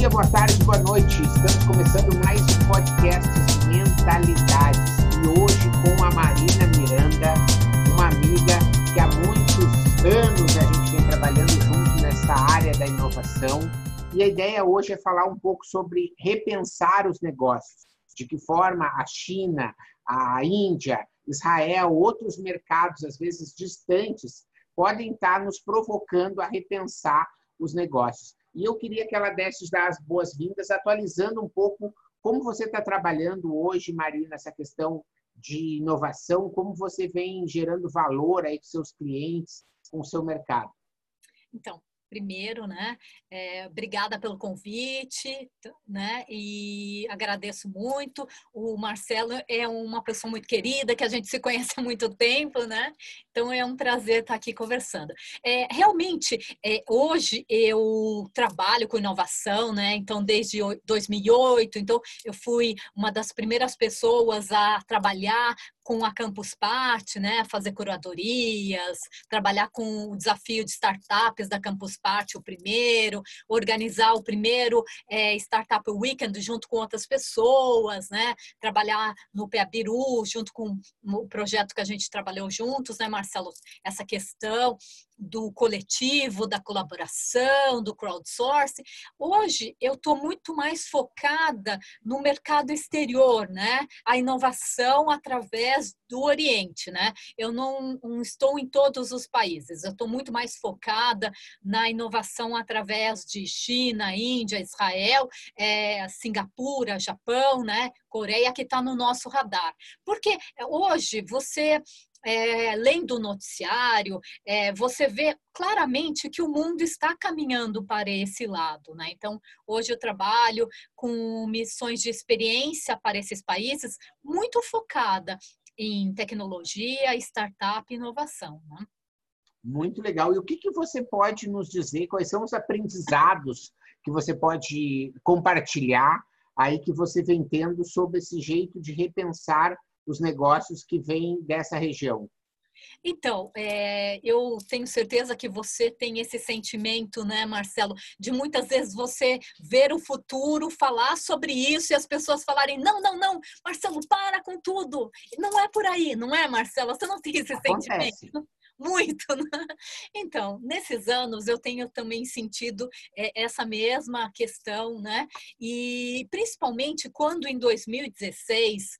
dia, boa tarde, boa noite. Estamos começando mais um podcast Mentalidades. E hoje com a Marina Miranda, uma amiga que há muitos anos a gente vem trabalhando junto nessa área da inovação. E a ideia hoje é falar um pouco sobre repensar os negócios. De que forma a China, a Índia, Israel, outros mercados, às vezes distantes, podem estar nos provocando a repensar os negócios. E eu queria que ela desse as boas-vindas, atualizando um pouco como você está trabalhando hoje, Marina, nessa questão de inovação, como você vem gerando valor aí para seus clientes, com o seu mercado. Então, primeiro, né? É, obrigada pelo convite, né? E agradeço muito. O Marcelo é uma pessoa muito querida, que a gente se conhece há muito tempo, né? Então é um prazer estar aqui conversando. É, realmente, é, hoje eu trabalho com inovação, né? Então, desde 2008, então eu fui uma das primeiras pessoas a trabalhar com a Campus Party, né, fazer curadorias, trabalhar com o desafio de startups da Campus Party, o primeiro, organizar o primeiro é, Startup Weekend junto com outras pessoas, né, trabalhar no Peabiru junto com o projeto que a gente trabalhou juntos, né, Marcelo, essa questão do coletivo, da colaboração, do crowdsourcing. Hoje eu estou muito mais focada no mercado exterior, né? A inovação através do Oriente, né? Eu não, não estou em todos os países, eu estou muito mais focada na inovação através de China, Índia, Israel, é, Singapura, Japão, né? Coreia, que está no nosso radar. Porque hoje você é, lendo o noticiário, é, você vê claramente que o mundo está caminhando para esse lado. Né? Então, hoje eu trabalho com missões de experiência para esses países, muito focada em tecnologia, startup e inovação. Né? Muito legal. E o que, que você pode nos dizer? Quais são os aprendizados que você pode compartilhar aí que você vem tendo sobre esse jeito de repensar os negócios que vêm dessa região? Então, é, eu tenho certeza que você tem esse sentimento, né, Marcelo, de muitas vezes você ver o futuro, falar sobre isso e as pessoas falarem: não, não, não, Marcelo, para com tudo. Não é por aí, não é, Marcelo? Você não tem esse Acontece. sentimento? muito. Né? Então, nesses anos eu tenho também sentido é, essa mesma questão, né? E principalmente quando em 2016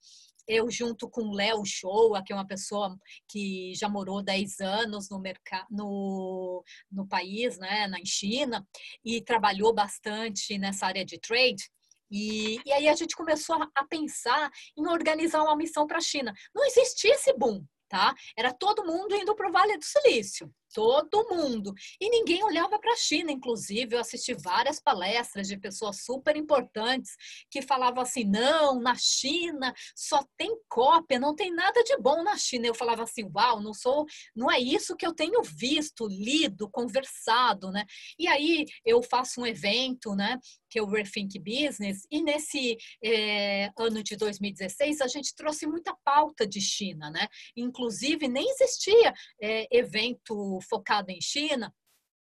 eu junto com o Léo Shoa, que é uma pessoa que já morou 10 anos no, mercado, no, no país, né, na China, e trabalhou bastante nessa área de trade, e, e, aí a gente começou a, pensar em organizar uma missão para a China. Não existia esse boom, tá? Era todo mundo indo para o Vale do Silício todo mundo. E ninguém olhava para a China, inclusive. Eu assisti várias palestras de pessoas super importantes que falavam assim: não, na China só tem cópia, não tem nada de bom na China. Eu falava assim: uau, não sou, não é isso que eu tenho visto, lido, conversado, né? E aí eu faço um evento, né? Que é o Rethink Business, e nesse é, ano de 2016 a gente trouxe muita pauta de China, né? Inclusive, nem existia é, evento focado em China,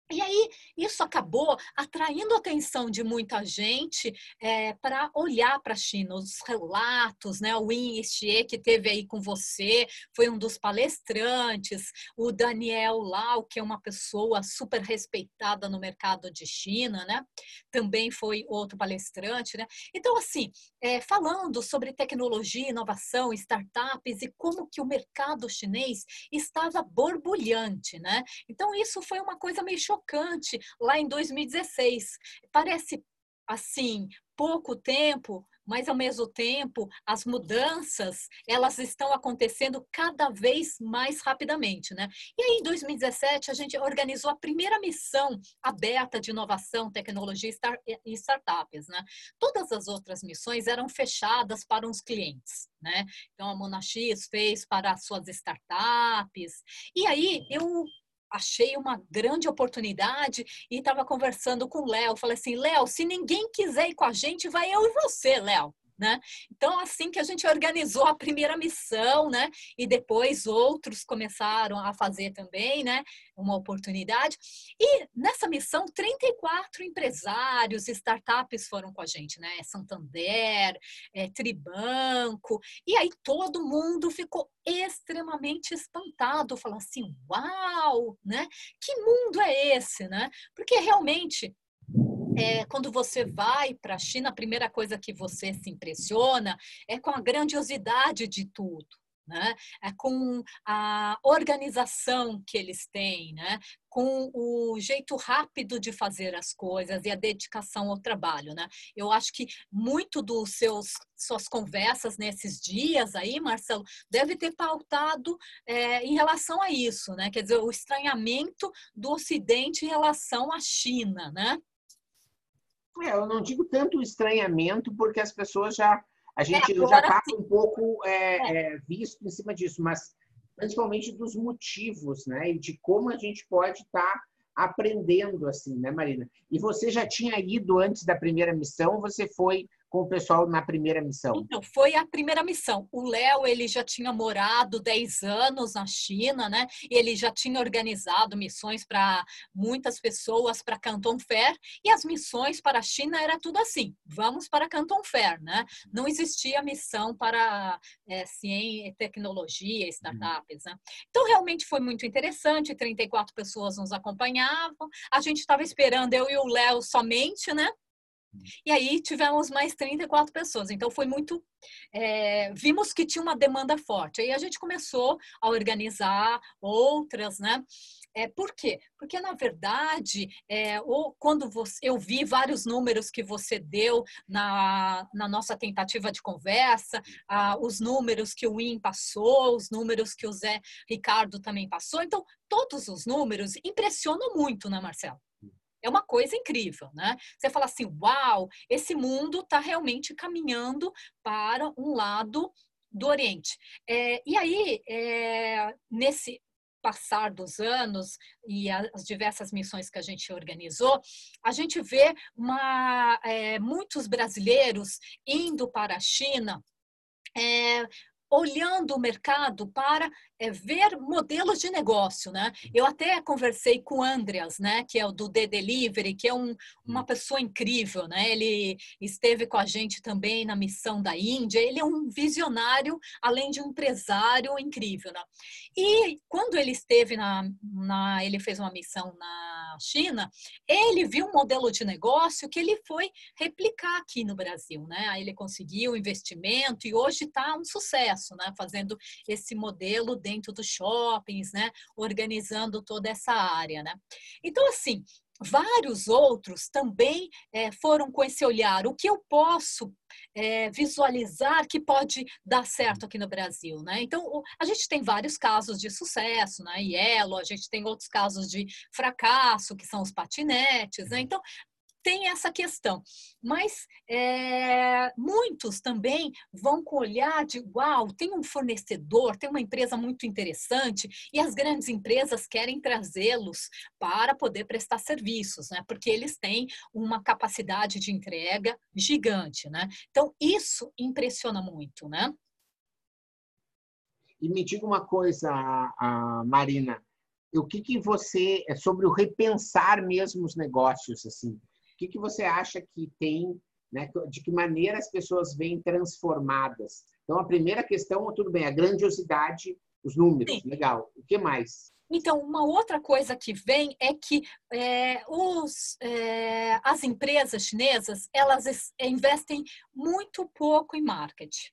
e aí, isso acabou atraindo a atenção de muita gente é, para olhar para a China. Os relatos, né? O Win Xie, que teve aí com você, foi um dos palestrantes. O Daniel Lau, que é uma pessoa super respeitada no mercado de China, né? Também foi outro palestrante, né? Então, assim, é, falando sobre tecnologia, inovação, startups e como que o mercado chinês estava borbulhante, né? Então, isso foi uma coisa meio chocante lá em 2016. Parece assim, pouco tempo, mas ao mesmo tempo as mudanças elas estão acontecendo cada vez mais rapidamente, né? E aí em 2017 a gente organizou a primeira missão aberta de inovação, tecnologia e startups, né? Todas as outras missões eram fechadas para os clientes, né? Então a Monax fez para as suas startups. E aí eu achei uma grande oportunidade e estava conversando com o Léo. Falei assim, Léo, se ninguém quiser ir com a gente, vai eu e você, Léo. Né? Então, assim que a gente organizou a primeira missão, né? E depois outros começaram a fazer também, né? Uma oportunidade. E nessa missão, 34 empresários, startups foram com a gente, né? Santander, é, Tribanco. E aí todo mundo ficou extremamente espantado, falou assim, uau, né? Que mundo é esse, né? Porque realmente é, quando você vai para a China, a primeira coisa que você se impressiona é com a grandiosidade de tudo. Né? É com a organização que eles têm, né? com o jeito rápido de fazer as coisas e a dedicação ao trabalho. Né? Eu acho que muito dos seus suas conversas nesses dias aí, Marcelo, deve ter pautado é, em relação a isso, né? Quer dizer, o estranhamento do Ocidente em relação à China, né? É, eu não digo tanto estranhamento, porque as pessoas já. A gente é, já está um pouco é, é, é. visto em cima disso, mas principalmente dos motivos, né? E de como a gente pode estar tá aprendendo assim, né, Marina? E você já tinha ido antes da primeira missão? Você foi com o pessoal na primeira missão? Então, foi a primeira missão. O Léo, ele já tinha morado 10 anos na China, né? E ele já tinha organizado missões para muitas pessoas para Canton Fair, e as missões para a China era tudo assim: vamos para Canton Fair, né? Não existia missão para é, ciência, tecnologia, startups, né? Então, realmente foi muito interessante, 34 pessoas nos acompanhavam. A gente estava esperando eu e o Léo somente, né? E aí tivemos mais 34 pessoas. Então foi muito. É, vimos que tinha uma demanda forte. Aí a gente começou a organizar outras, né? É, por quê? Porque, na verdade, é, ou quando você, eu vi vários números que você deu na, na nossa tentativa de conversa, os números que o IN passou, os números que o Zé Ricardo também passou. Então, todos os números impressionam muito, né, Marcelo? É uma coisa incrível, né? Você fala assim, uau, esse mundo está realmente caminhando para um lado do Oriente. É, e aí, é, nesse passar dos anos e as diversas missões que a gente organizou, a gente vê uma, é, muitos brasileiros indo para a China é, olhando o mercado para é, ver modelos de negócio, né? Eu até conversei com o Andreas, né, que é o do The Delivery, que é um, uma hum. pessoa incrível, né? Ele esteve com a gente também na missão da Índia. Ele é um visionário, além de um empresário incrível, né? E quando ele esteve na, na ele fez uma missão na China, ele viu um modelo de negócio que ele foi replicar aqui no Brasil, né? Aí ele conseguiu investimento e hoje está um sucesso, né? Fazendo esse modelo dentro dos shoppings, né? Organizando toda essa área, né? Então, assim, vários outros também é, foram com esse olhar. O que eu posso é, visualizar que pode dar certo aqui no Brasil, né? Então, a gente tem vários casos de sucesso, né? Yellow, a gente tem outros casos de fracasso, que são os patinetes, né? Então, tem essa questão. Mas é, muitos também vão com olhar de uau, tem um fornecedor, tem uma empresa muito interessante e as grandes empresas querem trazê-los para poder prestar serviços, né? Porque eles têm uma capacidade de entrega gigante, né? Então isso impressiona muito, né? E me diga uma coisa, Marina, o que, que você é sobre o repensar mesmo os negócios assim? Que, que você acha que tem, né, de que maneira as pessoas vêm transformadas? Então, a primeira questão, tudo bem, a grandiosidade, os números, Sim. legal. O que mais? Então, uma outra coisa que vem é que é, os, é, as empresas chinesas elas investem muito pouco em marketing.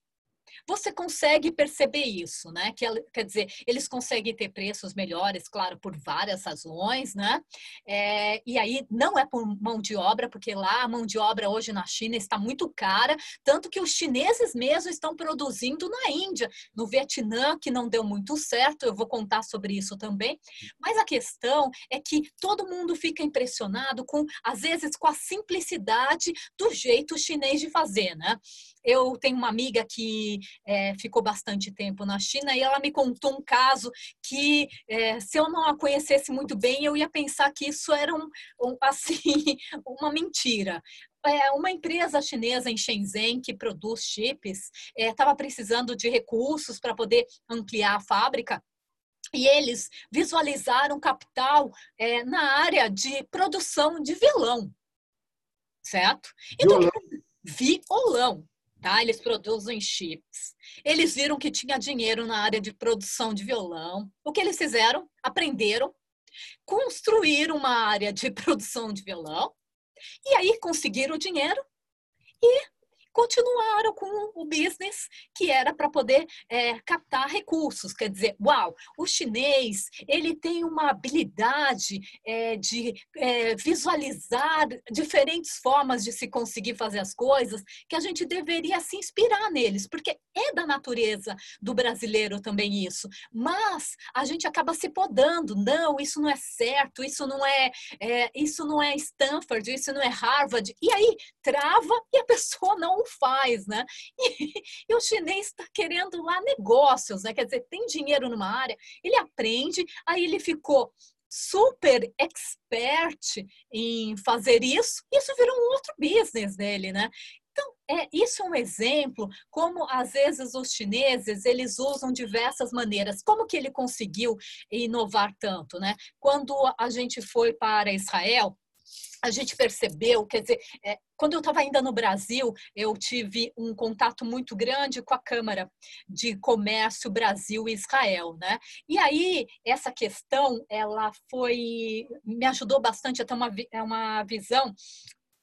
Você consegue perceber isso, né? Que, quer dizer, eles conseguem ter preços melhores, claro, por várias razões, né? É, e aí não é por mão de obra, porque lá a mão de obra hoje na China está muito cara, tanto que os chineses mesmo estão produzindo na Índia, no Vietnã, que não deu muito certo, eu vou contar sobre isso também. Mas a questão é que todo mundo fica impressionado com, às vezes, com a simplicidade do jeito chinês de fazer, né? Eu tenho uma amiga que é, ficou bastante tempo na China e ela me contou um caso que, é, se eu não a conhecesse muito bem, eu ia pensar que isso era um, um assim, uma mentira é, uma empresa chinesa em Shenzhen que produz chips estava é, precisando de recursos para poder ampliar a fábrica. E eles visualizaram capital é, na área de produção de violão, certo? Então, violão, tá? Eles produzem chips. Eles viram que tinha dinheiro na área de produção de violão. O que eles fizeram? Aprenderam, construíram uma área de produção de violão e aí conseguiram o dinheiro e continuaram com o business que era para poder é, captar recursos. Quer dizer, uau, o chinês ele tem uma habilidade é, de é, visualizar diferentes formas de se conseguir fazer as coisas que a gente deveria se inspirar neles, porque é da natureza do brasileiro também isso. Mas a gente acaba se podando, não, isso não é certo, isso não é, é isso não é Stanford, isso não é Harvard, e aí trava e a pessoa não faz, né? E, e o chinês está querendo lá negócios, né? Quer dizer, tem dinheiro numa área, ele aprende, aí ele ficou super expert em fazer isso, isso virou um outro business dele, né? Então, é, isso é um exemplo como às vezes os chineses eles usam diversas maneiras. Como que ele conseguiu inovar tanto, né? Quando a gente foi para Israel, a gente percebeu, quer dizer, é, quando eu estava ainda no Brasil, eu tive um contato muito grande com a Câmara de Comércio Brasil e Israel, né? E aí essa questão, ela foi me ajudou bastante a ter uma, uma visão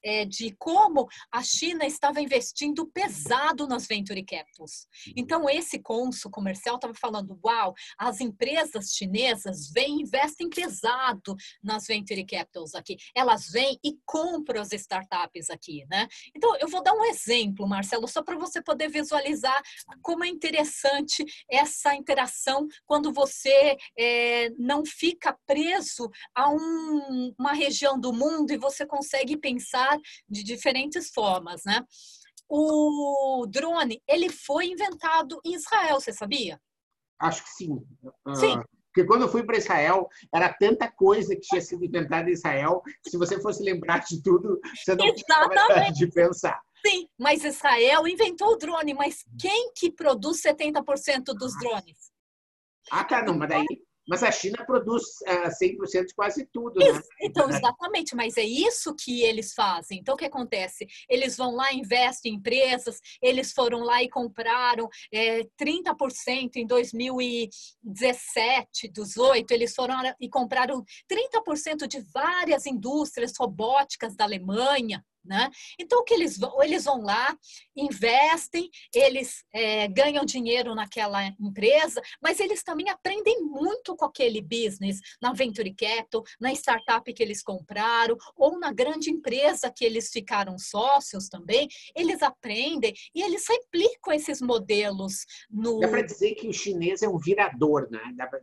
é, de como a China estava investindo pesado nas venture capitals. Então, esse cônsul comercial estava falando: uau, as empresas chinesas vêm e investem pesado nas venture capitals aqui. Elas vêm e compram as startups aqui, né? Então, eu vou dar um exemplo, Marcelo, só para você poder visualizar como é interessante essa interação quando você é, não fica preso a um, uma região do mundo e você consegue pensar de diferentes formas, né? O drone, ele foi inventado em Israel, você sabia? Acho que sim. Ah, sim. Porque quando eu fui para Israel, era tanta coisa que tinha sido inventada em Israel, se você fosse lembrar de tudo, você não tinha de pensar. Sim, mas Israel inventou o drone, mas quem que produz 70% dos drones? Ah, tá, não, mas daí mas a China produz uh, é, 100% de quase tudo, né? Então, exatamente, mas é isso que eles fazem. Então, o que acontece? Eles vão lá, investem em empresas, eles foram lá e compraram é, 30% em 2017, 18, eles foram e compraram 30% de várias indústrias robóticas da Alemanha, né? Então, o que eles vão, eles vão lá, investem, eles é, ganham dinheiro naquela empresa, mas eles também aprendem muito com aquele business, na Venture Capital, na startup que eles compraram, ou na grande empresa que eles ficaram sócios também, eles aprendem e eles replicam esses modelos no. Dá para dizer que o chinês é um virador, né? Dá pra...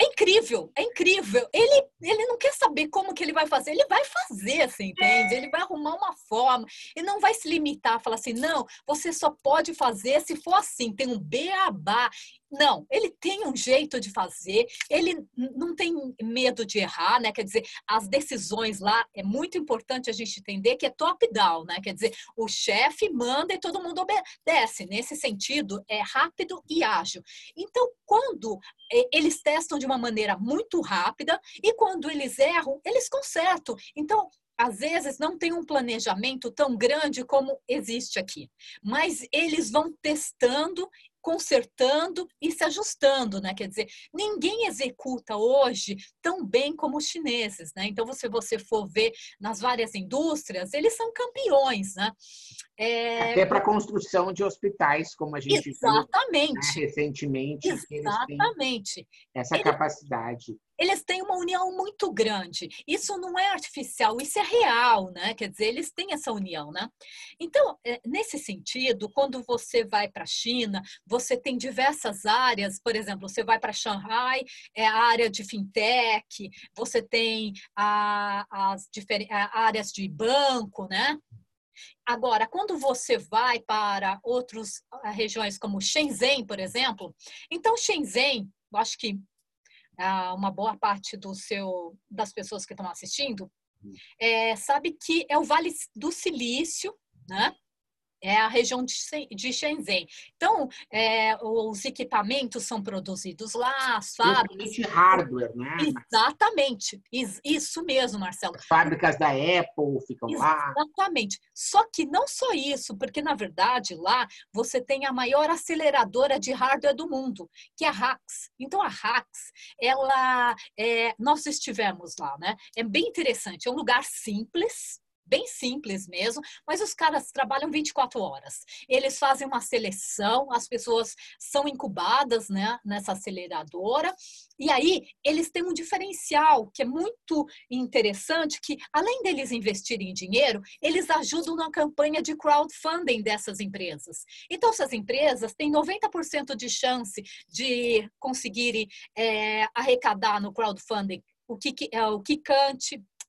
É incrível, é incrível. Ele, ele não quer saber como que ele vai fazer, ele vai fazer, você entende? Ele vai arrumar uma forma e não vai se limitar falar assim, não, você só pode fazer se for assim, tem um beabá. Não, ele tem um jeito de fazer, ele não tem medo de errar, né? Quer dizer, as decisões lá é muito importante a gente entender que é top-down, né? Quer dizer, o chefe manda e todo mundo obedece. Nesse sentido, é rápido e ágil. Então, quando eles testam de uma maneira muito rápida e quando eles erram, eles consertam. Então, às vezes não tem um planejamento tão grande como existe aqui, mas eles vão testando consertando e se ajustando, né? Quer dizer, ninguém executa hoje tão bem como os chineses, né? Então, se você for ver nas várias indústrias, eles são campeões, né? É... Até para a construção de hospitais, como a gente Exatamente. viu né, recentemente. Exatamente. essa Ele... capacidade eles têm uma união muito grande. Isso não é artificial, isso é real, né? Quer dizer, eles têm essa união, né? Então, é, nesse sentido, quando você vai para a China, você tem diversas áreas, por exemplo, você vai para Shanghai, é a área de fintech, você tem a, as áreas de banco, né? Agora, quando você vai para outras regiões como Shenzhen, por exemplo, então Shenzhen, acho que uma boa parte do seu das pessoas que estão assistindo é, sabe que é o Vale do Silício, né? É a região de Shenzhen. Então, é, os equipamentos são produzidos lá, as fábricas. hardware, né? Exatamente. Isso mesmo, Marcelo. As fábricas da Apple ficam lá. Exatamente. Só que não só isso, porque na verdade lá você tem a maior aceleradora de hardware do mundo, que é a Hax. Então a Hax, ela, é, nós estivemos lá, né? É bem interessante. É um lugar simples bem simples mesmo, mas os caras trabalham 24 horas. Eles fazem uma seleção, as pessoas são incubadas né, nessa aceleradora, e aí eles têm um diferencial que é muito interessante, que além deles investirem dinheiro, eles ajudam na campanha de crowdfunding dessas empresas. Então, essas empresas têm 90% de chance de conseguirem é, arrecadar no crowdfunding o que, é, o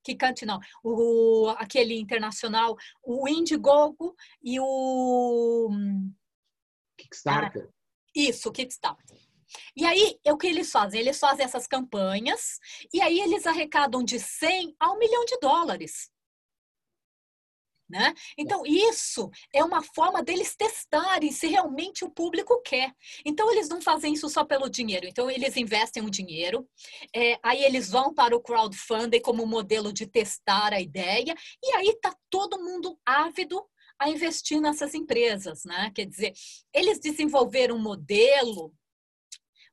Kikante, Kikante não, o, aquele internacional, o Indiegogo e o... Kickstarter. Ah, isso, Kickstarter. E aí, o que eles fazem? Eles fazem essas campanhas e aí eles arrecadam de 100 a 1 milhão de dólares. Né? Então, isso é uma forma deles testarem se realmente o público quer. Então, eles não fazem isso só pelo dinheiro. Então, eles investem o dinheiro, é, aí eles vão para o crowdfunding como modelo de testar a ideia, e aí está todo mundo ávido a investir nessas empresas. Né? Quer dizer, eles desenvolveram um modelo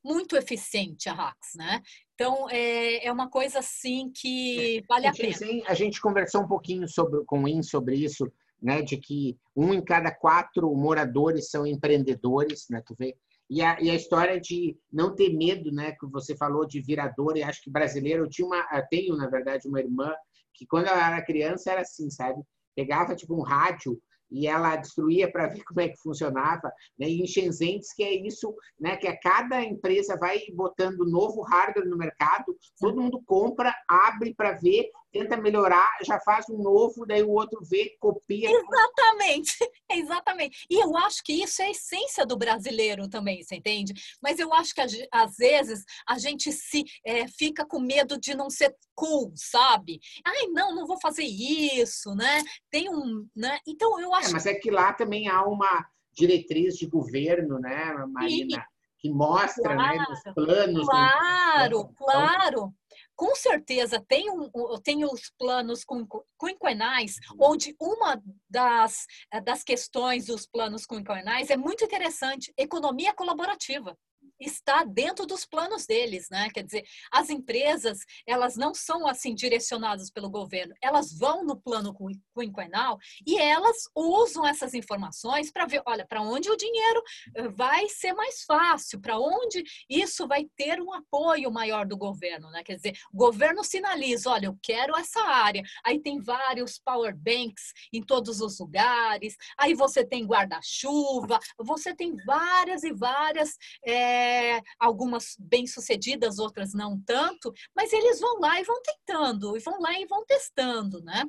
muito eficiente, a Rax, né? Então, é, é uma coisa assim que vale a, a pena. a gente conversou um pouquinho sobre, com o IN sobre isso, né, de que um em cada quatro moradores são empreendedores, né, tu vê? E a, e a história de não ter medo, né, que você falou de virador, e acho que brasileiro, eu tinha uma, eu tenho, na verdade, uma irmã que quando ela era criança era assim, sabe? Pegava tipo um rádio e ela destruía para ver como é que funcionava. Né? E em Shenzhen que é isso, né? que a cada empresa vai botando novo hardware no mercado, todo mundo compra, abre para ver tenta melhorar, já faz um novo, daí o outro vê, copia. Exatamente, exatamente. E eu acho que isso é a essência do brasileiro também, você entende? Mas eu acho que às vezes a gente se é, fica com medo de não ser cool, sabe? Ai, não, não vou fazer isso, né? Tem um, né? Então eu acho. É, mas é que lá também há uma diretriz de governo, né, Marina? Que mostra claro, né, os planos. Claro, do... claro com certeza tem, um, tem os planos quinquenais, uhum. onde uma das, das questões dos planos quinquenais é muito interessante, economia colaborativa está dentro dos planos deles, né? Quer dizer, as empresas, elas não são assim direcionadas pelo governo, elas vão no plano quinquenal e elas usam essas informações para ver, olha, para onde o dinheiro eh, vai ser mais fácil, para onde isso vai ter um apoio maior do governo, né? Quer dizer, o governo sinaliza, olha, eu quero essa área. Aí tem vários power banks em todos os lugares. Aí você tem guarda-chuva, você tem várias e várias é, algumas bem-sucedidas, outras não tanto, mas eles vão lá e vão tentando, e vão lá e vão testando, né?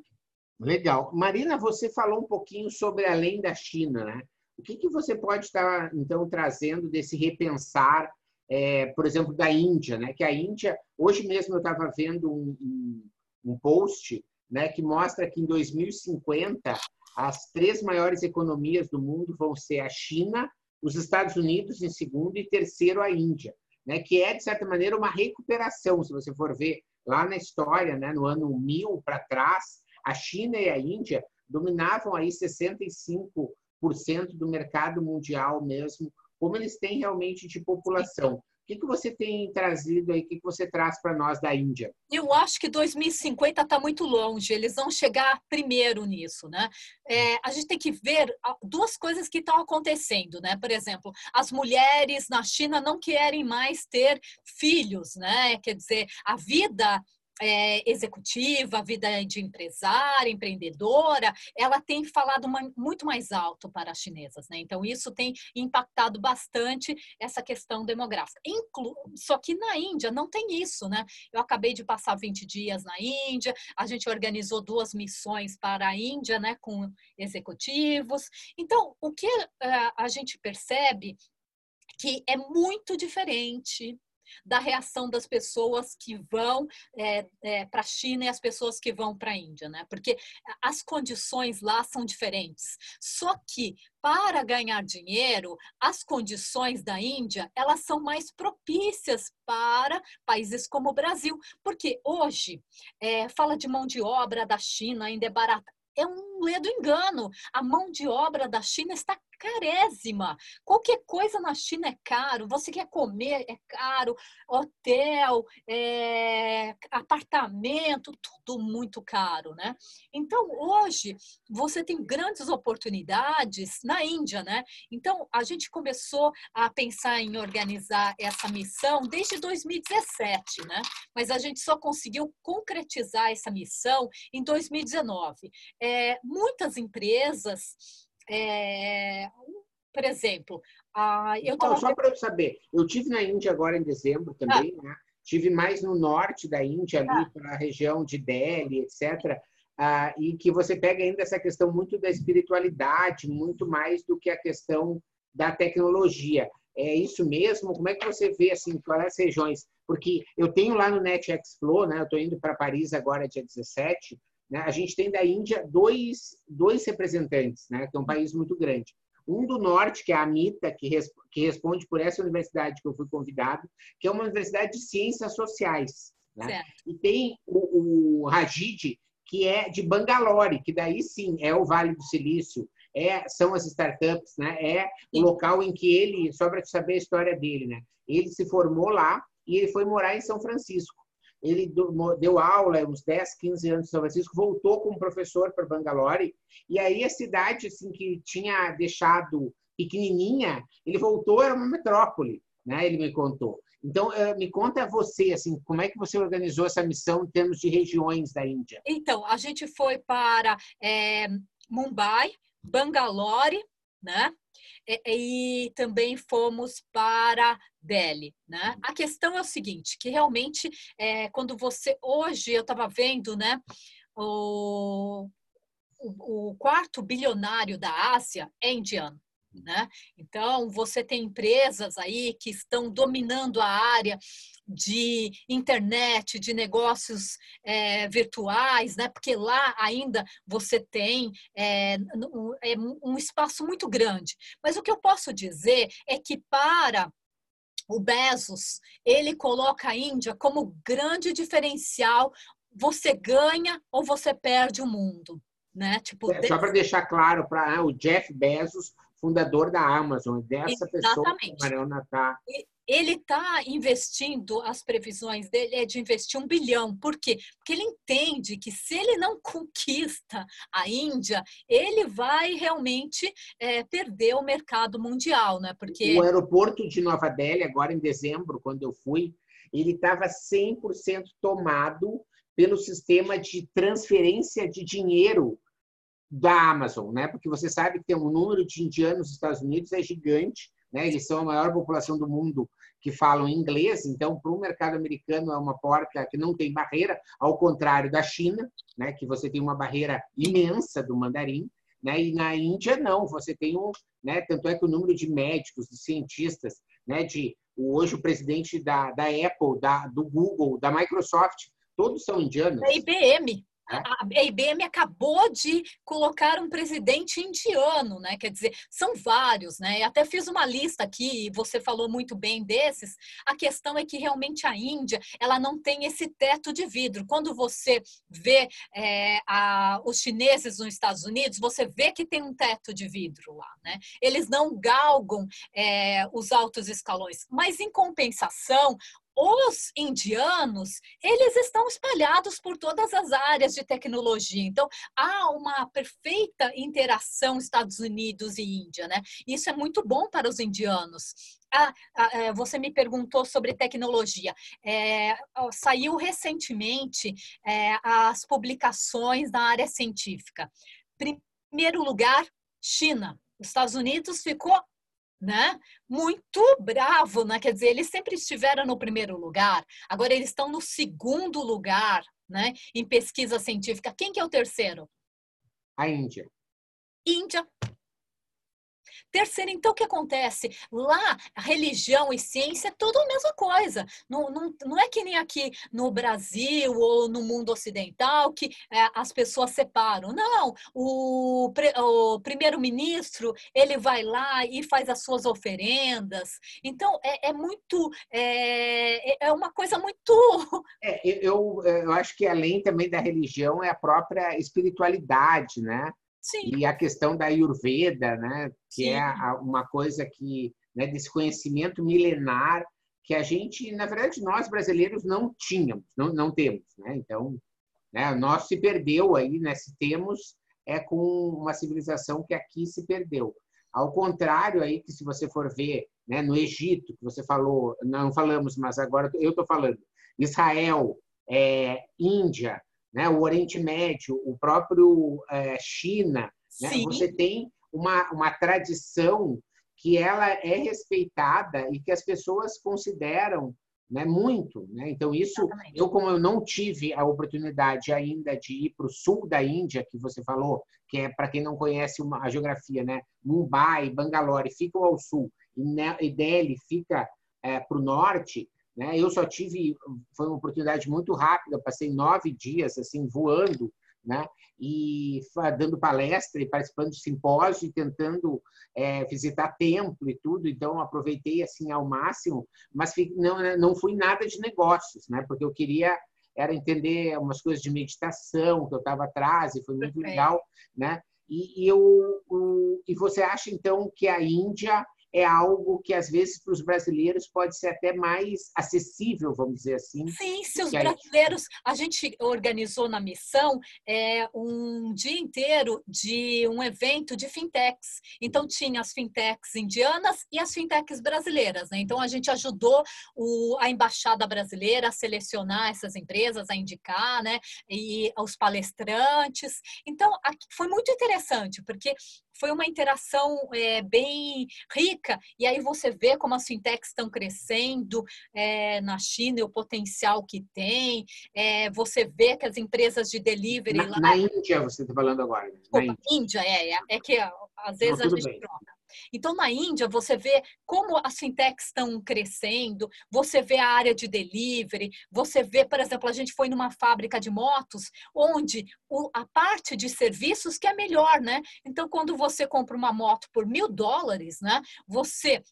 Legal. Marina, você falou um pouquinho sobre além da China, né? O que, que você pode estar, então, trazendo desse repensar, é, por exemplo, da Índia, né? Que a Índia, hoje mesmo eu estava vendo um, um, um post né, que mostra que em 2050 as três maiores economias do mundo vão ser a China, os Estados Unidos em segundo e terceiro a Índia, né? que é, de certa maneira, uma recuperação. Se você for ver lá na história, né? no ano 1000 para trás, a China e a Índia dominavam aí 65% do mercado mundial mesmo, como eles têm realmente de população que, que você tem trazido aí? O que, que você traz para nós da Índia? Eu acho que 2050 está muito longe. Eles vão chegar primeiro nisso, né? É, a gente tem que ver duas coisas que estão acontecendo, né? Por exemplo, as mulheres na China não querem mais ter filhos, né? Quer dizer, a vida é, executiva, vida de empresária, empreendedora, ela tem falado uma, muito mais alto para as chinesas, né? Então isso tem impactado bastante essa questão demográfica. Inclu Só que na Índia não tem isso, né? Eu acabei de passar 20 dias na Índia, a gente organizou duas missões para a Índia, né, com executivos. Então, o que uh, a gente percebe que é muito diferente da reação das pessoas que vão é, é, para a China e as pessoas que vão para a Índia, né? Porque as condições lá são diferentes. Só que para ganhar dinheiro, as condições da Índia elas são mais propícias para países como o Brasil, porque hoje é, fala de mão de obra da China ainda é barata é um ledo engano. A mão de obra da China está carésima. Qualquer coisa na China é caro. Você quer comer, é caro. Hotel, é, apartamento, tudo muito caro, né? Então, hoje, você tem grandes oportunidades na Índia, né? Então, a gente começou a pensar em organizar essa missão desde 2017, né? Mas a gente só conseguiu concretizar essa missão em 2019. É, muitas empresas é, por exemplo, a, eu tava... Só para eu saber, eu tive na Índia agora em dezembro também, ah. né? Tive mais no norte da Índia, ali ah. para a região de Delhi, etc. Ah, e que você pega ainda essa questão muito da espiritualidade, muito mais do que a questão da tecnologia. É isso mesmo? Como é que você vê assim, quais as regiões? Porque eu tenho lá no Net né? Eu estou indo para Paris agora, dia 17, né? A gente tem da Índia dois, dois representantes, né? que é um país muito grande. Um do norte, que é a AMITA, que, res, que responde por essa universidade que eu fui convidado, que é uma universidade de ciências sociais. Né? E tem o, o Rajid, que é de Bangalore, que daí sim é o Vale do Silício, é, são as startups, né? é o local em que ele, só para saber a história dele, né? ele se formou lá e ele foi morar em São Francisco ele deu aula uns 10, 15 anos em São Francisco, voltou como professor para Bangalore, e aí a cidade assim, que tinha deixado pequenininha, ele voltou, era uma metrópole, né? ele me contou. Então, eh, me conta você, assim, como é que você organizou essa missão em termos de regiões da Índia? Então, a gente foi para é, Mumbai, Bangalore, né? E, e, também fomos para Delhi, né? A questão é o seguinte, que realmente é, quando você hoje eu estava vendo, né? O, o, o quarto bilionário da Ásia é indiano. Né? Então, você tem empresas aí que estão dominando a área de internet, de negócios é, virtuais, né? porque lá ainda você tem é, um, é um espaço muito grande. Mas o que eu posso dizer é que para o Bezos, ele coloca a Índia como grande diferencial. Você ganha ou você perde o mundo, né? Tipo, é, só para deixar claro para ah, o Jeff Bezos, fundador da Amazon, dessa Exatamente. pessoa que a Mariana está ele está investindo, as previsões dele é de investir um bilhão. Por quê? Porque ele entende que se ele não conquista a Índia, ele vai realmente é, perder o mercado mundial, né? Porque o aeroporto de Nova Delhi, agora em dezembro, quando eu fui, ele estava 100% tomado pelo sistema de transferência de dinheiro da Amazon, né? Porque você sabe que tem um número de indianos nos Estados Unidos é gigante né? Eles são a maior população do mundo que falam inglês, então para o mercado americano é uma porta que não tem barreira, ao contrário da China, né? Que você tem uma barreira imensa do mandarim, né? E na Índia não, você tem um, né? Tanto é que o número de médicos, de cientistas, né? De hoje o presidente da, da Apple, da, do Google, da Microsoft, todos são indianos. Da IBM. A IBM acabou de colocar um presidente indiano, né? Quer dizer, são vários, né? até fiz uma lista aqui, e você falou muito bem desses. A questão é que realmente a Índia, ela não tem esse teto de vidro. Quando você vê é, a, os chineses nos Estados Unidos, você vê que tem um teto de vidro lá, né? Eles não galgam é, os altos escalões, mas em compensação, os indianos, eles estão espalhados por todas as áreas de tecnologia. Então, há uma perfeita interação Estados Unidos e Índia, né? Isso é muito bom para os indianos. Ah, ah, é, você me perguntou sobre tecnologia. É, saiu recentemente é, as publicações na área científica. Primeiro lugar, China. Os Estados Unidos ficou né? Muito bravo, né? Quer dizer, eles sempre estiveram no primeiro lugar, agora eles estão no segundo lugar, né? Em pesquisa científica. Quem que é o terceiro? A Índia. Índia. Terceiro, então, o que acontece? Lá, religião e ciência é tudo a mesma coisa. Não, não, não é que nem aqui no Brasil ou no mundo ocidental que é, as pessoas separam. Não, o, o primeiro-ministro, ele vai lá e faz as suas oferendas. Então, é, é muito... É, é, uma coisa muito... É, eu, eu acho que além também da religião é a própria espiritualidade, né? Sim. E a questão da Ayurveda, né? que Sim. é uma coisa que, né, desse conhecimento milenar que a gente, na verdade, nós brasileiros não tínhamos, não, não temos. Né? Então, né, nós se perdeu aí, né? se temos, é com uma civilização que aqui se perdeu. Ao contrário, aí que se você for ver né, no Egito, que você falou, não falamos, mas agora eu estou falando, Israel, é, Índia, né, o Oriente Médio, o próprio é, China, né, você tem uma, uma tradição que ela é respeitada e que as pessoas consideram né, muito. Né? Então, isso, Exatamente. eu como eu não tive a oportunidade ainda de ir para o sul da Índia, que você falou, que é, para quem não conhece uma, a geografia, né? Mumbai, Bangalore ficam ao sul e, e Delhi fica é, para o norte, né? Eu só tive, foi uma oportunidade muito rápida, passei nove dias assim voando, né? E dando palestra e participando de simpósio e tentando é, visitar templo e tudo. Então aproveitei assim ao máximo, mas não não fui nada de negócios, né? Porque eu queria era entender umas coisas de meditação que eu estava atrás e foi muito Perfeito. legal, né? E, e, eu, e você acha então que a Índia é algo que às vezes para os brasileiros pode ser até mais acessível, vamos dizer assim. Sim, se os brasileiros, a gente organizou na missão é, um dia inteiro de um evento de fintechs. Então tinha as fintechs indianas e as fintechs brasileiras. Né? Então a gente ajudou o, a embaixada brasileira a selecionar essas empresas, a indicar, né? E os palestrantes. Então foi muito interessante porque foi uma interação é, bem rica, e aí você vê como as fintechs estão crescendo é, na China, o potencial que tem, é, você vê que as empresas de delivery... Na, lá... na Índia, você está falando agora. Né? Desculpa, na Índia, é, é, é que às vezes Não, a gente bem. troca. Então, na Índia, você vê como as fintechs estão crescendo, você vê a área de delivery, você vê, por exemplo, a gente foi numa fábrica de motos, onde a parte de serviços que é melhor, né? Então, quando você compra uma moto por mil dólares, né? Você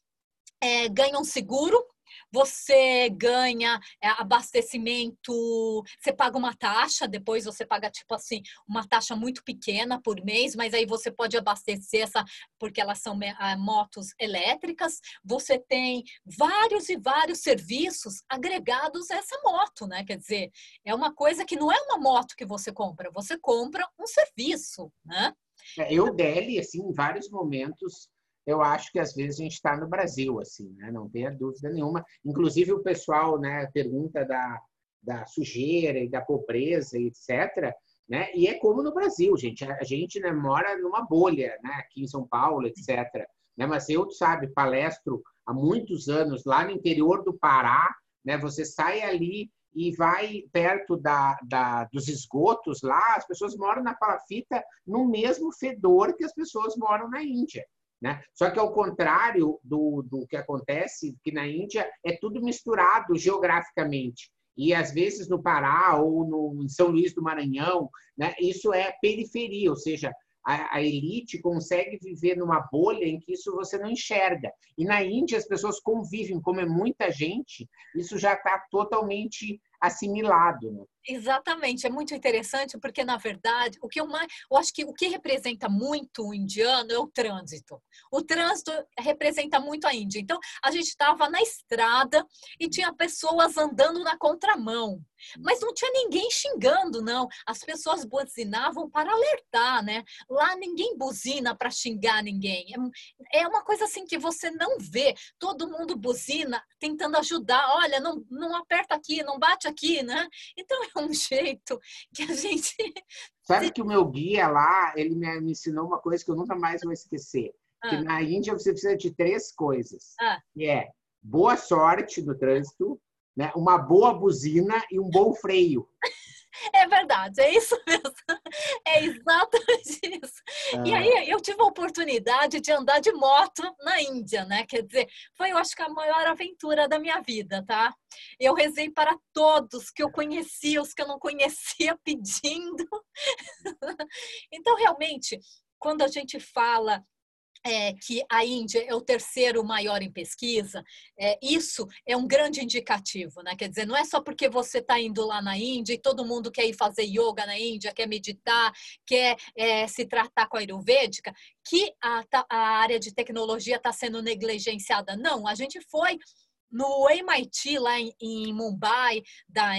é, ganha um seguro você ganha é, abastecimento, você paga uma taxa, depois você paga, tipo assim, uma taxa muito pequena por mês, mas aí você pode abastecer essa, porque elas são é, motos elétricas. Você tem vários e vários serviços agregados a essa moto, né? Quer dizer, é uma coisa que não é uma moto que você compra, você compra um serviço, né? É, eu, Deli, assim, em vários momentos, eu acho que às vezes a gente está no Brasil, assim, né? não tenha dúvida nenhuma. Inclusive o pessoal né, pergunta da, da sujeira e da pobreza, etc. Né? E é como no Brasil, gente. A gente né, mora numa bolha, né? aqui em São Paulo, etc. Né? Mas eu, sabe, palestro há muitos anos lá no interior do Pará, né? você sai ali e vai perto da, da, dos esgotos lá, as pessoas moram na palafita no mesmo fedor que as pessoas moram na Índia. Né? Só que ao contrário do, do que acontece, que na Índia é tudo misturado geograficamente. E às vezes no Pará ou no, em São Luís do Maranhão, né? isso é periferia, ou seja, a, a, elite consegue viver numa bolha em que isso você não enxerga. E na Índia as pessoas convivem, como é muita gente, isso já está totalmente assimilado. Né? Exatamente, é muito interessante porque na verdade o que eu mais, eu acho que o que representa muito o indiano é o trânsito. O trânsito representa muito a Índia. Então a gente estava na estrada e tinha pessoas andando na contramão, mas não tinha ninguém xingando não. As pessoas buzinavam para alertar, né? Lá ninguém buzina para xingar ninguém. É, é uma coisa assim que você não vê. Todo mundo buzina tentando ajudar. Olha, não não aperta aqui, não bate aqui, né? Então é um jeito que a gente. Sabe que o meu guia lá, ele me, ensinou uma coisa que eu nunca mais vou esquecer. Ah. Que na Índia você precisa de três coisas. Ah. Que é boa sorte no trânsito, né? uma boa buzina e um bom freio. É verdade, é isso mesmo. É exatamente isso. E aí eu tive a oportunidade de andar de moto na Índia, né? Quer dizer, foi eu acho que a maior aventura da minha vida, tá? Eu rezei para todos que eu conhecia, os que eu não conhecia, pedindo. Então, realmente, quando a gente fala é, que a Índia é o terceiro maior em pesquisa, é, isso é um grande indicativo, né? Quer dizer, não é só porque você está indo lá na Índia e todo mundo quer ir fazer yoga na Índia, quer meditar, quer é, se tratar com a Ayurvédica, que a, a área de tecnologia está sendo negligenciada. Não, a gente foi no MIT, lá em, em Mumbai, da,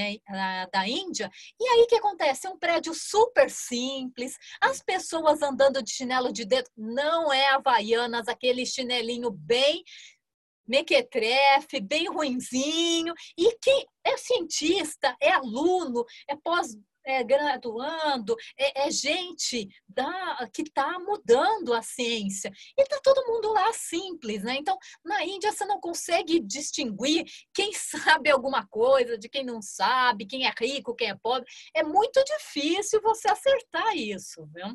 da Índia. E aí o que acontece? É um prédio super simples, as pessoas andando de chinelo de dedo, não é Havaianas, aquele chinelinho bem mequetrefe, bem ruinzinho. E quem é cientista, é aluno, é pós é, graduando, é, é gente da, que está mudando a ciência. E está todo mundo lá simples, né? Então, na Índia, você não consegue distinguir quem sabe alguma coisa de quem não sabe, quem é rico, quem é pobre. É muito difícil você acertar isso, viu?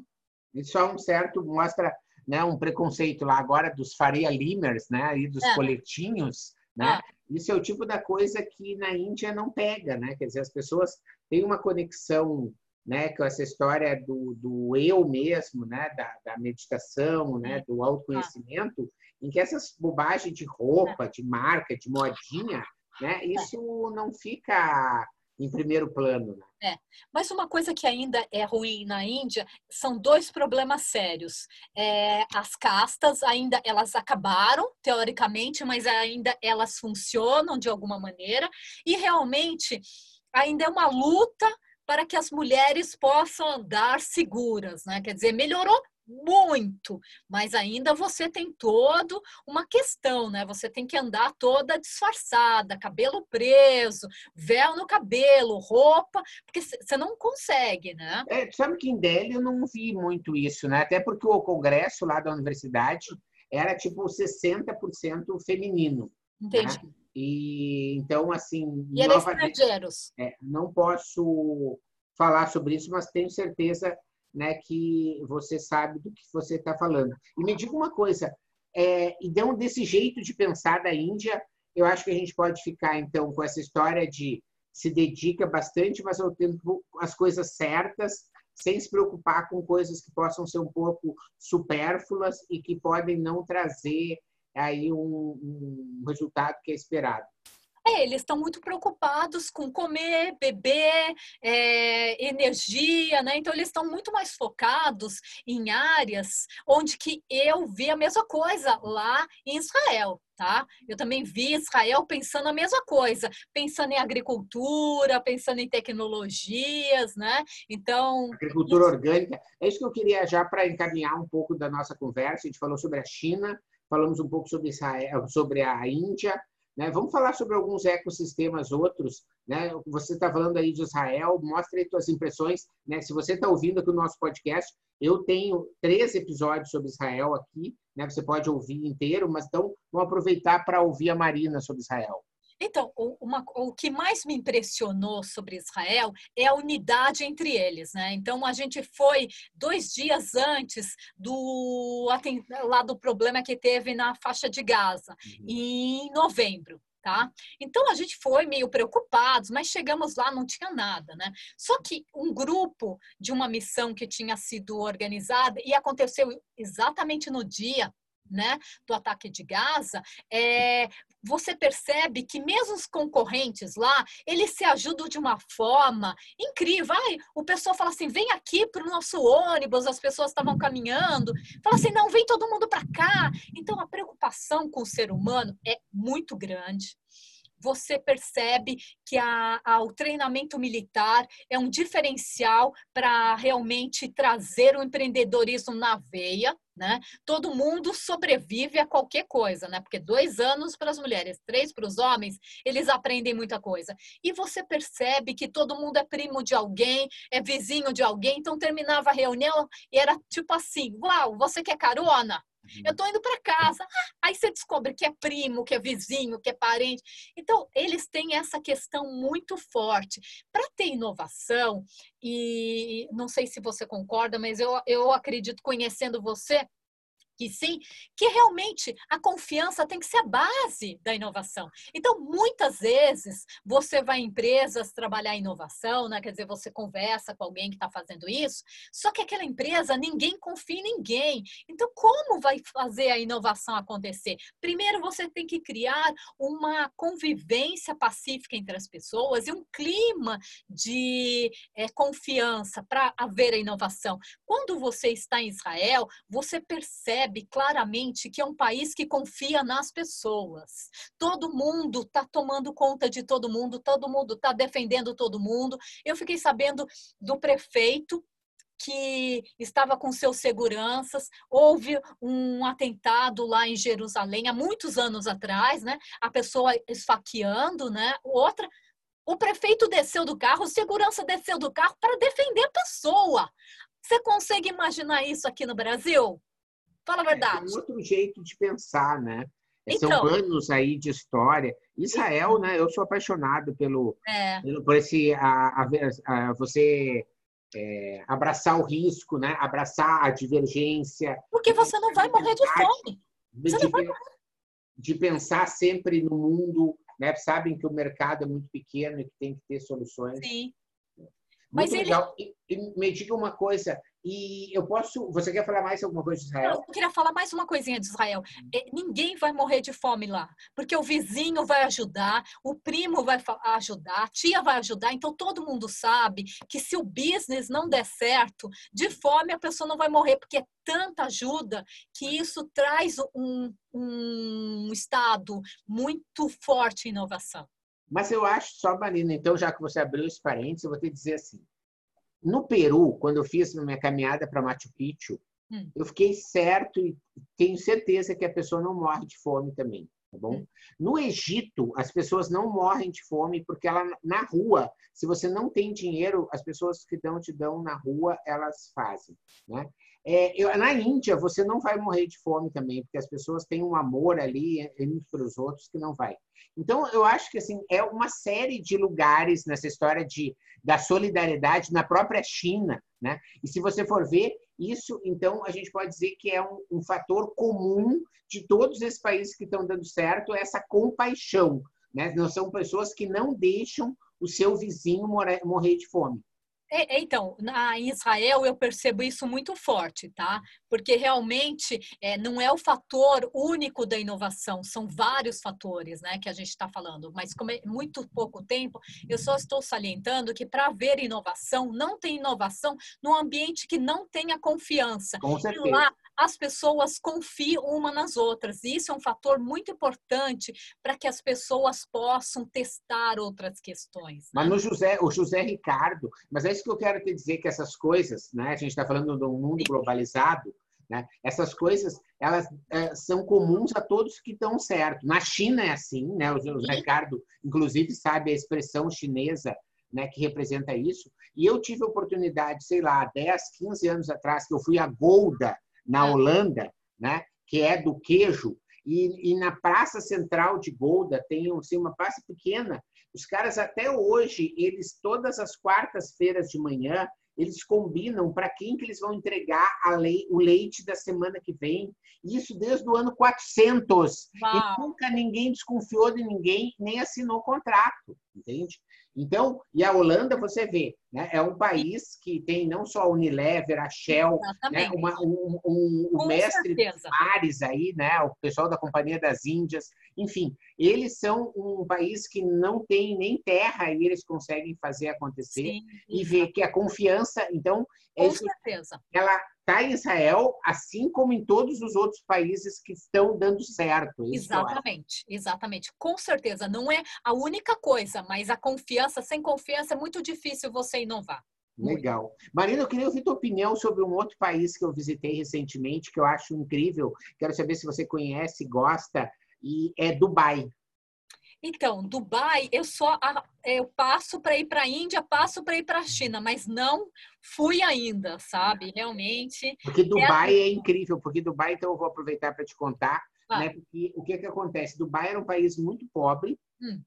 Isso é um certo, mostra né, um preconceito lá agora dos Faria Limers, né? E dos é. coletinhos, né? É. Isso é o tipo da coisa que na Índia não pega, né? Quer dizer, as pessoas têm uma conexão, né, com essa história do, do eu mesmo, né, da, da meditação, né, do autoconhecimento, em que essas bobagens de roupa, de marca, de modinha, né, isso não fica em primeiro plano. Né? É, mas uma coisa que ainda é ruim na Índia são dois problemas sérios. É, as castas ainda elas acabaram teoricamente, mas ainda elas funcionam de alguma maneira e realmente ainda é uma luta para que as mulheres possam andar seguras, né? Quer dizer, melhorou muito, mas ainda você tem todo uma questão, né? Você tem que andar toda disfarçada, cabelo preso, véu no cabelo, roupa, porque você não consegue, né? É, sabe que em Delhi eu não vi muito isso, né? Até porque o congresso lá da universidade era tipo 60% feminino. Né? Entendi. Né? E então assim, e eram estrangeiros. É, não posso falar sobre isso, mas tenho certeza né, que você sabe do que você está falando. E me diga uma coisa, é, então, desse jeito de pensar da Índia, eu acho que a gente pode ficar, então, com essa história de se dedica bastante, mas ao tempo as coisas certas, sem se preocupar com coisas que possam ser um pouco supérfluas e que podem não trazer aí um, um resultado que é esperado. É, eles estão muito preocupados com comer, beber, é, energia, né? Então eles estão muito mais focados em áreas onde que eu vi a mesma coisa lá em Israel, tá? Eu também vi Israel pensando a mesma coisa, pensando em agricultura, pensando em tecnologias, né? Então agricultura orgânica. É isso que eu queria já para encaminhar um pouco da nossa conversa. A gente falou sobre a China, falamos um pouco sobre Israel, sobre a Índia né? Vamos falar sobre alguns ecossistemas outros. Né? Você está falando aí de Israel, mostra aí suas impressões. Né? Se você está ouvindo aqui o nosso podcast, eu tenho três episódios sobre Israel aqui. Né? Você pode ouvir inteiro, mas então vamos aproveitar para ouvir a Marina sobre Israel. Então, uma, o que mais me impressionou sobre Israel é a unidade entre eles, né? Então, a gente foi dois dias antes do lá do problema que teve na faixa de Gaza, uhum. em novembro. Tá? Então a gente foi meio preocupados, mas chegamos lá não tinha nada, né? Só que um grupo de uma missão que tinha sido organizada e aconteceu exatamente no dia né, do ataque de Gaza, é, você percebe que mesmo os concorrentes lá, eles se ajudam de uma forma incrível. Ai, o pessoal fala assim: vem aqui para o nosso ônibus, as pessoas estavam caminhando. Fala assim: não, vem todo mundo para cá. Então, a preocupação com o ser humano é muito grande você percebe que a, a, o treinamento militar é um diferencial para realmente trazer o empreendedorismo na veia. Né? Todo mundo sobrevive a qualquer coisa, né? Porque dois anos para as mulheres, três para os homens, eles aprendem muita coisa. E você percebe que todo mundo é primo de alguém, é vizinho de alguém. Então terminava a reunião e era tipo assim: Uau, você quer carona? Uhum. Eu estou indo para casa. Aí você descobre que é primo, que é vizinho, que é parente. Então, eles têm essa questão muito forte. Para ter inovação, e não sei se você concorda, mas eu, eu acredito, conhecendo você, que sim, que realmente a confiança tem que ser a base da inovação. Então, muitas vezes, você vai em empresas trabalhar inovação, né? quer dizer, você conversa com alguém que está fazendo isso, só que aquela empresa, ninguém confia em ninguém. Então, como vai fazer a inovação acontecer? Primeiro, você tem que criar uma convivência pacífica entre as pessoas e um clima de é, confiança para haver a inovação. Quando você está em Israel, você percebe percebe claramente que é um país que confia nas pessoas. Todo mundo está tomando conta de todo mundo, todo mundo está defendendo todo mundo. Eu fiquei sabendo do prefeito que estava com seus seguranças. Houve um atentado lá em Jerusalém há muitos anos atrás, né? A pessoa esfaqueando, né? Outra, o prefeito desceu do carro, o segurança desceu do carro para defender a pessoa. Você consegue imaginar isso aqui no Brasil? Fala a verdade. É, um outro jeito de pensar, né? Então, São anos aí de história. Israel, né? Eu sou apaixonado pelo, é. pelo por esse a, a, a você é, abraçar o risco, né? Abraçar a divergência. Porque você não vai morrer de fome. De, de, morrer. de pensar sempre no mundo, né? Sabem que o mercado é muito pequeno e que tem que ter soluções. Sim. Mas legal. Ele... E, e me diga uma coisa, e eu posso. Você quer falar mais alguma coisa de Israel? Eu queria falar mais uma coisinha de Israel. É, ninguém vai morrer de fome lá, porque o vizinho vai ajudar, o primo vai ajudar, a tia vai ajudar. Então todo mundo sabe que se o business não der certo, de fome a pessoa não vai morrer, porque é tanta ajuda que isso traz um, um estado muito forte em inovação. Mas eu acho só, Marina, então já que você abriu esse parênteses, eu vou te dizer assim no Peru, quando eu fiz minha caminhada para Machu Picchu, hum. eu fiquei certo e tenho certeza que a pessoa não morre de fome também, tá bom? Hum. No Egito, as pessoas não morrem de fome porque ela na rua, se você não tem dinheiro, as pessoas que dão te dão na rua, elas fazem, né? É, eu, na Índia, você não vai morrer de fome também, porque as pessoas têm um amor ali para os outros que não vai. Então, eu acho que assim é uma série de lugares nessa história de, da solidariedade na própria China, né? E se você for ver isso, então a gente pode dizer que é um, um fator comum de todos esses países que estão dando certo, essa compaixão, né? Não são pessoas que não deixam o seu vizinho morrer de fome. É, é, então, na, em Israel eu percebo isso muito forte, tá? Porque realmente é, não é o fator único da inovação, são vários fatores, né, que a gente está falando. Mas como é muito pouco tempo, eu só estou salientando que para haver inovação, não tem inovação num ambiente que não tenha confiança. Com certeza. E lá as pessoas confiam uma nas outras. E isso é um fator muito importante para que as pessoas possam testar outras questões. Né? Mas no José, o José Ricardo, mas é isso que eu quero te dizer que essas coisas, né? A gente está falando de um mundo globalizado, né? Essas coisas elas é, são comuns a todos que estão certo. Na China é assim, né? O Ricardo, inclusive, sabe a expressão chinesa né, que representa isso. E eu tive a oportunidade, sei lá, 10, 15 anos atrás, que eu fui a Golda, na ah. Holanda, né, que é do queijo, e, e na praça central de Golda tem assim, uma praça pequena. Os caras até hoje, eles todas as quartas-feiras de manhã, eles combinam para quem que eles vão entregar lei, o leite da semana que vem. Isso desde o ano 400. Uau. E nunca ninguém desconfiou de ninguém, nem assinou contrato, entende? Então, e a Holanda, você vê, né, é um país que tem não só a Unilever, a Shell, né, uma, um, um, o mestre dos mares aí, né, o pessoal da Companhia das Índias, enfim, eles são um país que não tem nem terra e eles conseguem fazer acontecer Sim, e ver que a confiança, então, é Com certeza. ela está em Israel, assim como em todos os outros países que estão dando certo. É exatamente, exatamente. Com certeza, não é a única coisa, mas a confiança, sem confiança é muito difícil você inovar. Legal. Marina, eu queria ouvir tua opinião sobre um outro país que eu visitei recentemente, que eu acho incrível. Quero saber se você conhece, gosta, e é Dubai. Então, Dubai, eu só eu passo para ir para a Índia, passo para ir para a China, mas não fui ainda, sabe? Realmente. Porque Dubai é, é incrível, porque Dubai, então eu vou aproveitar para te contar, ah. né? Porque o que que acontece? Dubai era um país muito pobre. Hum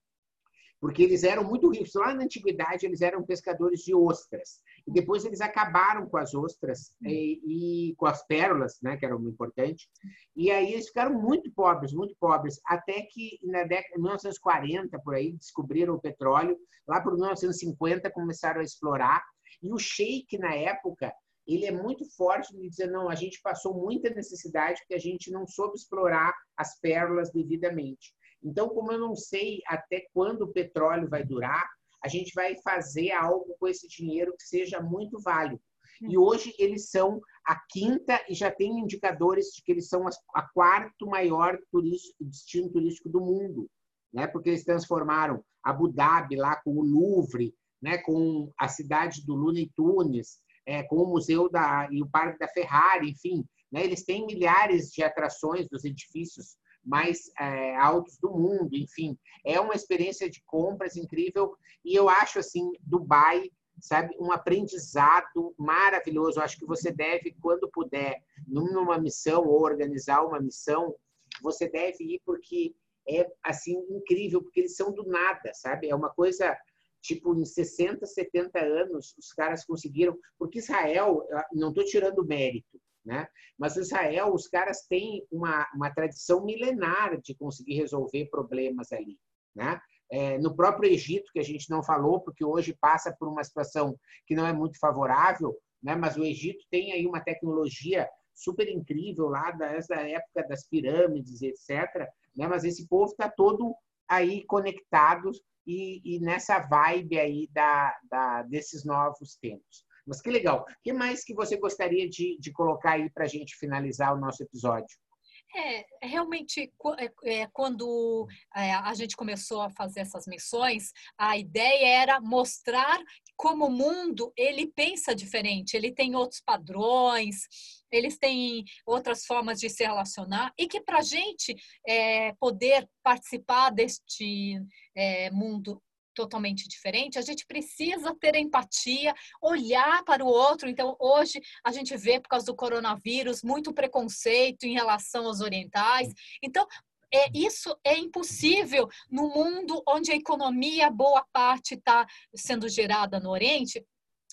porque eles eram muito ricos. Lá na antiguidade, eles eram pescadores de ostras. E depois eles acabaram com as ostras e, e, com as pérolas, né, que era muito importante. E aí eles ficaram muito pobres, muito pobres, até que na década de 1940, por aí, descobriram o petróleo. Lá por 1950 começaram a explorar. E o sheik, na época, ele é muito forte de dizer, não, a gente passou muita necessidade porque a gente não soube explorar as pérolas devidamente. Então, como eu não sei até quando o petróleo vai durar, a gente vai fazer algo com esse dinheiro que seja muito válido. E hoje eles são a quinta e já tem indicadores de que eles são a quarto maior turístico, destino turístico do mundo, né? Porque eles transformaram Abu Dhabi lá com o Louvre, né? Com a cidade do Looney Tunes, é, com o museu da e o parque da Ferrari, enfim, né? Eles têm milhares de atrações dos edifícios mais é, altos do mundo, enfim, é uma experiência de compras incrível e eu acho assim Dubai, sabe, um aprendizado maravilhoso. Eu acho que você deve, quando puder, numa missão ou organizar uma missão, você deve ir porque é assim incrível, porque eles são do nada, sabe? É uma coisa tipo em 60, 70 anos os caras conseguiram, porque Israel, não estou tirando mérito, né? Mas Israel, os caras têm uma, uma tradição milenar de conseguir resolver problemas ali. Né? É, no próprio Egito, que a gente não falou, porque hoje passa por uma situação que não é muito favorável, né? mas o Egito tem aí uma tecnologia super incrível lá desde a época das pirâmides, etc. Né? Mas esse povo está todo aí conectado e, e, nessa vibe aí da, da, desses novos tempos. Mas que legal. O que mais que você gostaria de, de colocar aí para a gente finalizar o nosso episódio? É, realmente, é, é, quando é, a gente começou a fazer essas missões, a ideia era mostrar como o mundo ele pensa diferente, ele tem outros padrões, eles têm outras formas de se relacionar e que para a gente é, poder participar deste é, mundo totalmente diferente, a gente precisa ter empatia, olhar para o outro. Então, hoje a gente vê, por causa do coronavírus, muito preconceito em relação aos orientais. Então, é, isso é impossível no mundo onde a economia, boa parte, está sendo gerada no Oriente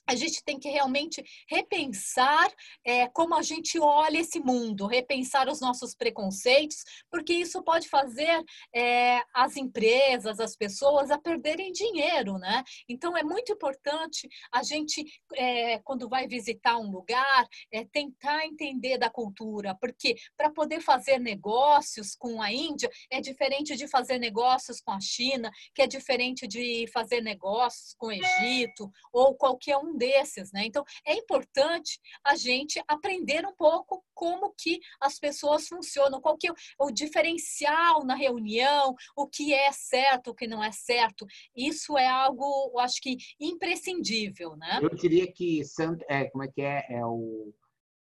a gente tem que realmente repensar é, como a gente olha esse mundo, repensar os nossos preconceitos, porque isso pode fazer é, as empresas, as pessoas a perderem dinheiro, né? Então é muito importante a gente, é, quando vai visitar um lugar, é, tentar entender da cultura, porque para poder fazer negócios com a Índia é diferente de fazer negócios com a China, que é diferente de fazer negócios com o Egito ou qualquer um desses, né? Então, é importante a gente aprender um pouco como que as pessoas funcionam, qual que é o diferencial na reunião, o que é certo, o que não é certo. Isso é algo, eu acho que imprescindível, né? Eu diria que é, como é que é, é o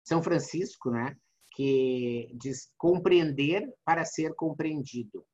São Francisco, né? Que diz compreender para ser compreendido.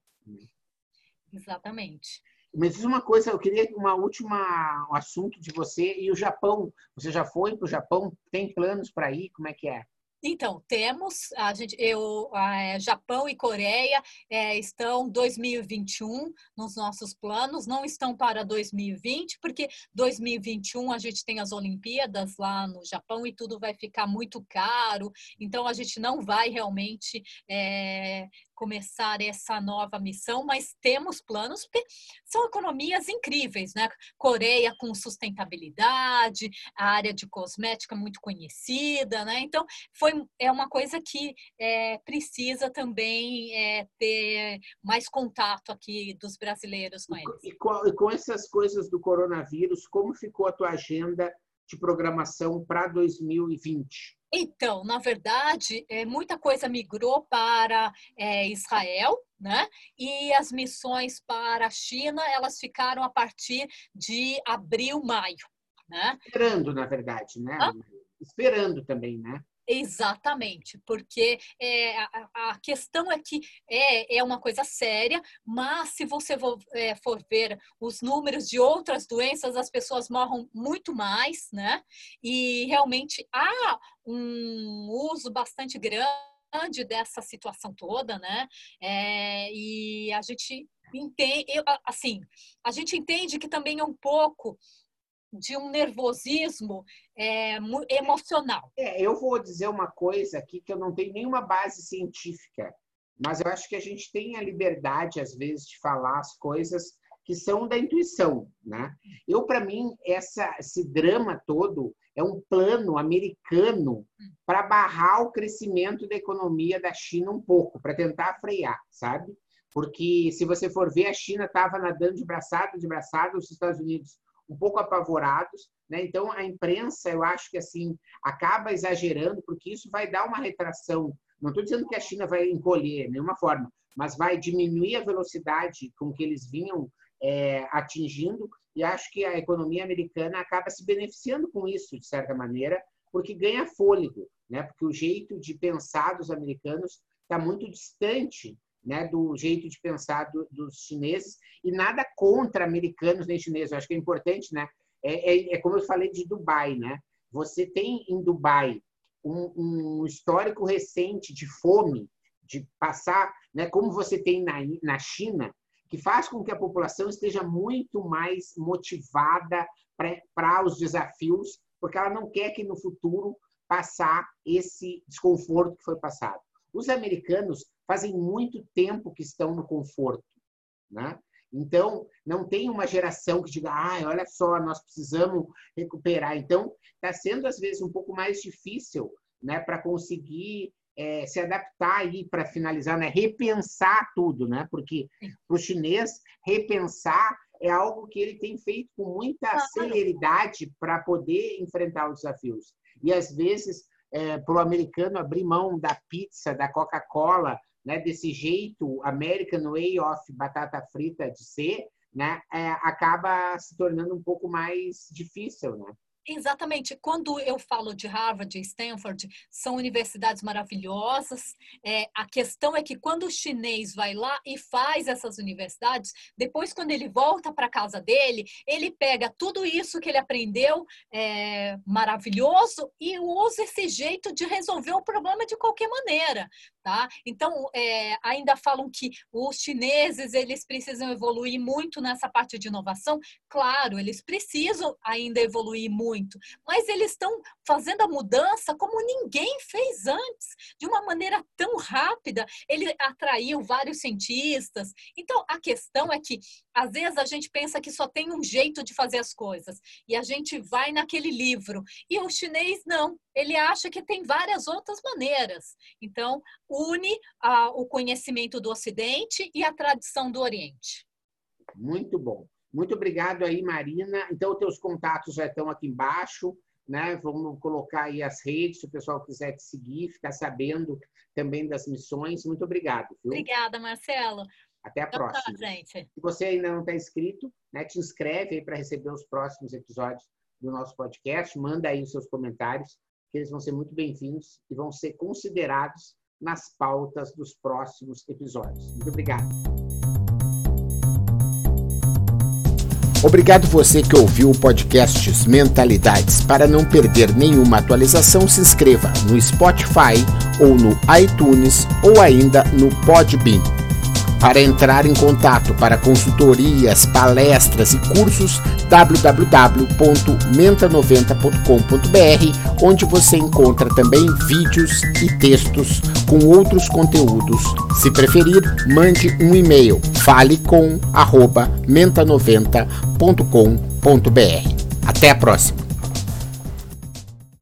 Exatamente. Mas diz uma coisa, eu queria uma última um assunto de você e o Japão. Você já foi para o Japão? Tem planos para ir? Como é que é? Então, temos, a gente, eu, a, Japão e Coreia é, estão 2021 nos nossos planos, não estão para 2020, porque 2021 a gente tem as Olimpíadas lá no Japão e tudo vai ficar muito caro, então a gente não vai realmente é, começar essa nova missão, mas temos planos, porque são economias incríveis, né? Coreia com sustentabilidade, a área de cosmética muito conhecida, né? Então, foi, é uma coisa que é, precisa também é, ter mais contato aqui dos brasileiros com eles. E com, e com essas coisas do coronavírus, como ficou a tua agenda de programação para 2020? Então, na verdade, é, muita coisa migrou para é, Israel, né? E as missões para a China, elas ficaram a partir de abril, maio, né? Esperando, na verdade, né? Esperando também, né? Exatamente, porque é, a, a, questão é que é, é uma coisa séria, mas se você for, é, for, ver os números de outras doenças, as pessoas morram muito mais, né? E realmente há um uso bastante grande dessa situação toda, né? É, e a gente entende, assim, a gente entende que também é um pouco de um nervosismo é, emocional. É, eu vou dizer uma coisa aqui que eu não tenho nenhuma base científica, mas eu acho que a gente tem a liberdade, às vezes, de falar as coisas que são da intuição, né? Eu, para mim, essa, esse drama todo é um plano americano para barrar o crescimento da economia da China um pouco, para tentar frear, sabe? Porque se você for ver, a China estava nadando de braçada, de braçada, os Estados Unidos um pouco apavorados, né? Então a imprensa, eu acho que assim acaba exagerando porque isso vai dar uma retração. Não estou dizendo que a China vai encolher, de nenhuma forma, mas vai diminuir a velocidade com que eles vinham é, atingindo e acho que a economia americana acaba se beneficiando com isso de certa maneira, porque ganha fôlego, né? Porque o jeito de pensar dos americanos está muito distante né, do jeito de pensar do, dos chineses e nada contra americanos nem chineses. Eu acho que é importante, né? É, é, é, como eu falei de Dubai, né? Você tem em Dubai um, um histórico recente de fome, de passar, né? Como você tem na, na China, que faz com que a população esteja muito mais motivada para os desafios, porque ela não quer que no futuro passar esse desconforto que foi passado. Os americanos fazem muito tempo que estão no conforto, né? Então, não tem uma geração que diga, ah, olha só, nós precisamos recuperar. Então, está sendo, às vezes, um pouco mais difícil né, para conseguir é, se adaptar aí, para finalizar, né, repensar tudo, né? Porque para o chinês, repensar é algo que ele tem feito com muita celeridade para poder enfrentar os desafios. E, às vezes, é, para o americano abrir mão da pizza, da Coca-Cola, né, desse jeito American Way of batata frita de ser, né, é, acaba se tornando um pouco mais difícil, né? Exatamente. Quando eu falo de Harvard e Stanford, são universidades maravilhosas. É, a questão é que quando o chinês vai lá e faz essas universidades, depois, quando ele volta para casa dele, ele pega tudo isso que ele aprendeu é, maravilhoso e usa esse jeito de resolver o problema de qualquer maneira. Tá? Então, é, ainda falam que os chineses eles precisam evoluir muito nessa parte de inovação. Claro, eles precisam ainda evoluir muito, mas eles estão fazendo a mudança como ninguém fez antes, de uma maneira tão rápida. Ele atraiu vários cientistas. Então, a questão é que, às vezes, a gente pensa que só tem um jeito de fazer as coisas, e a gente vai naquele livro, e o chinês não, ele acha que tem várias outras maneiras. Então, une ah, o conhecimento do Ocidente e a tradição do Oriente. Muito bom. Muito obrigado aí, Marina. Então, teus contatos já estão aqui embaixo, né? Vamos colocar aí as redes, se o pessoal quiser te seguir, ficar sabendo também das missões. Muito obrigado. Viu? Obrigada, Marcelo. Até a então, tá, próxima. Tá, gente. Se você ainda não está inscrito, né, te inscreve aí para receber os próximos episódios do nosso podcast. Manda aí os seus comentários, que eles vão ser muito bem-vindos e vão ser considerados nas pautas dos próximos episódios. Muito obrigado. Obrigado você que ouviu o podcast Mentalidades. Para não perder nenhuma atualização, se inscreva no Spotify ou no iTunes ou ainda no Podbean. Para entrar em contato para consultorias, palestras e cursos, www.menta90.com.br, onde você encontra também vídeos e textos com outros conteúdos. Se preferir, mande um e-mail falecom@menta90.com.br. Até a próxima.